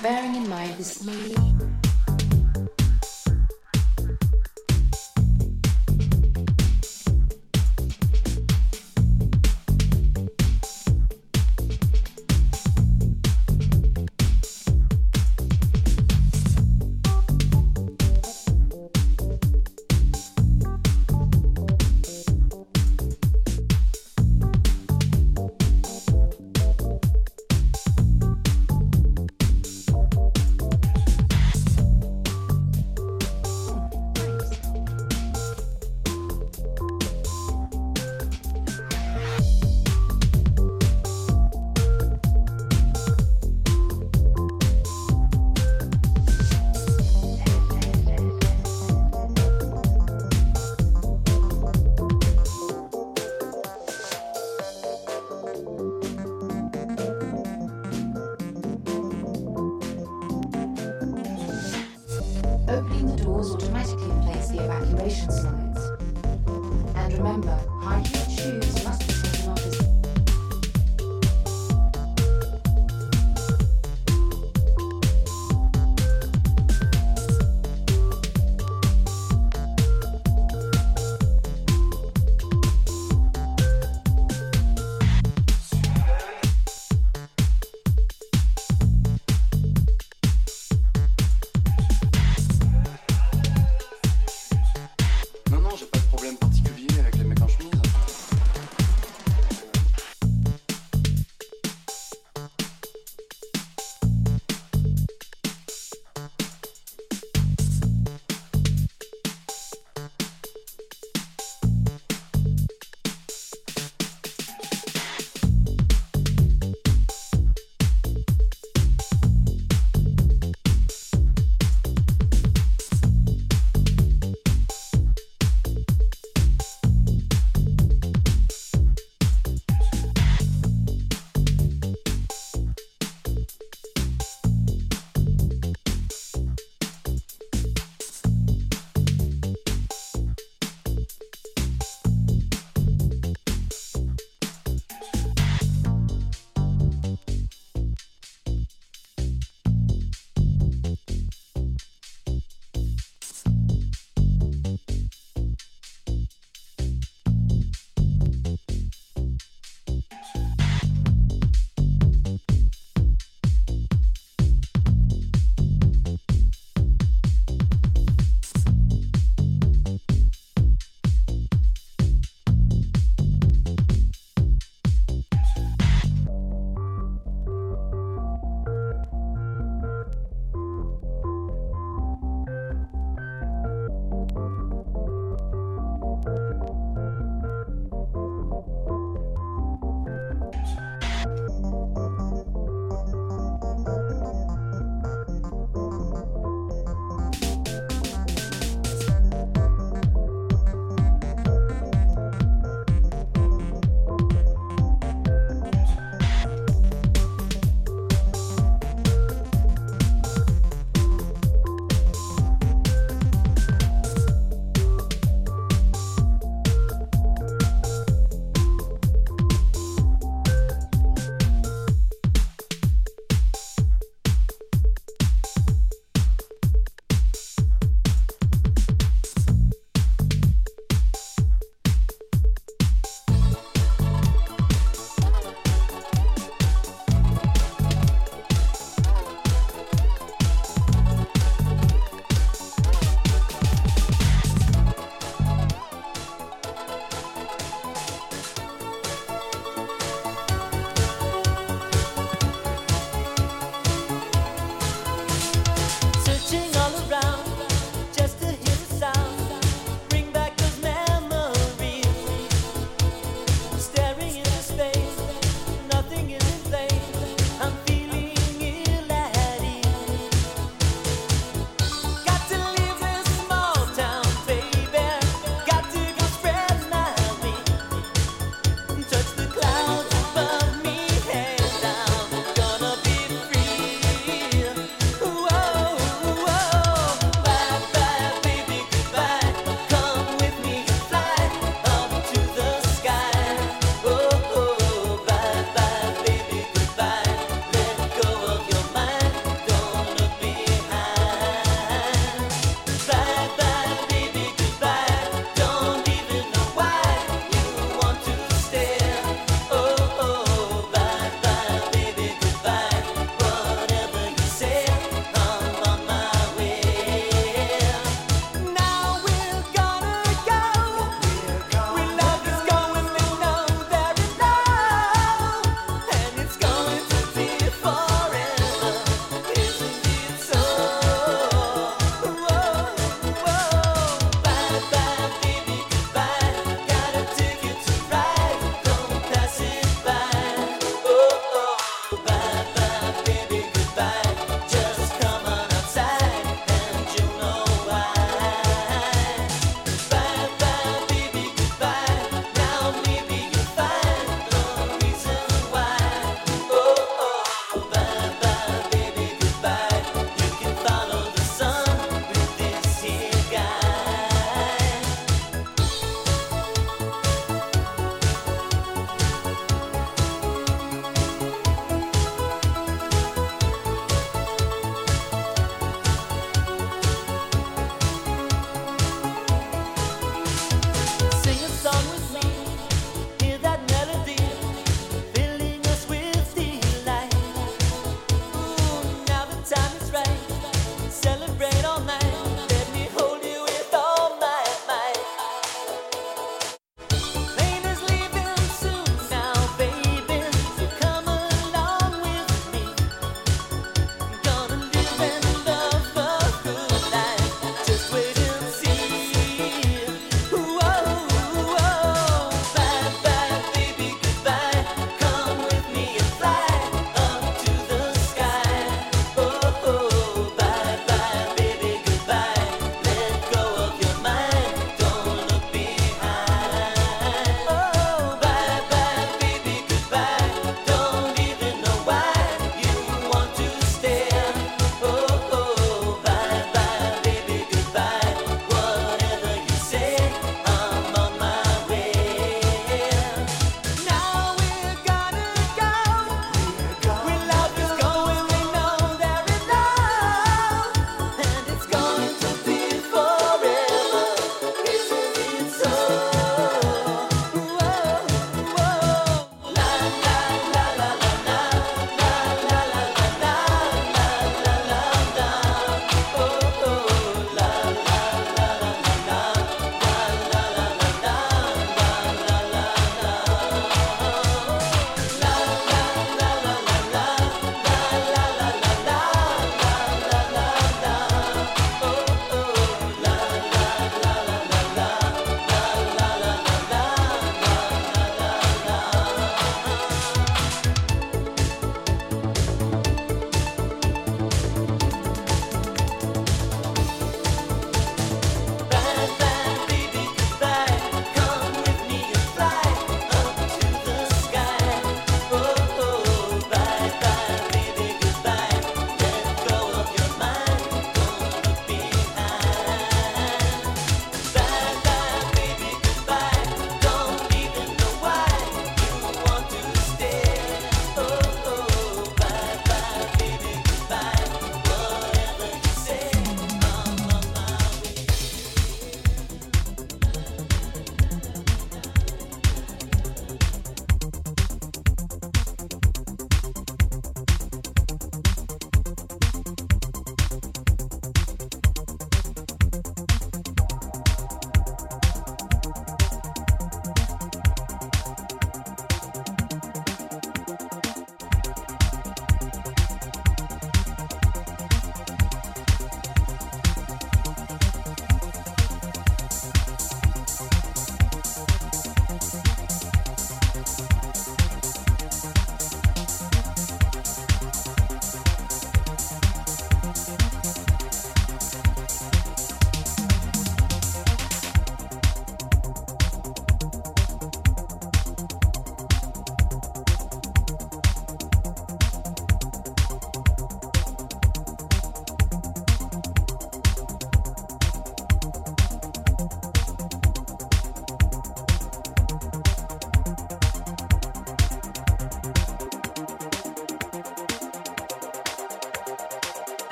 bearing in mind this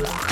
Yeah.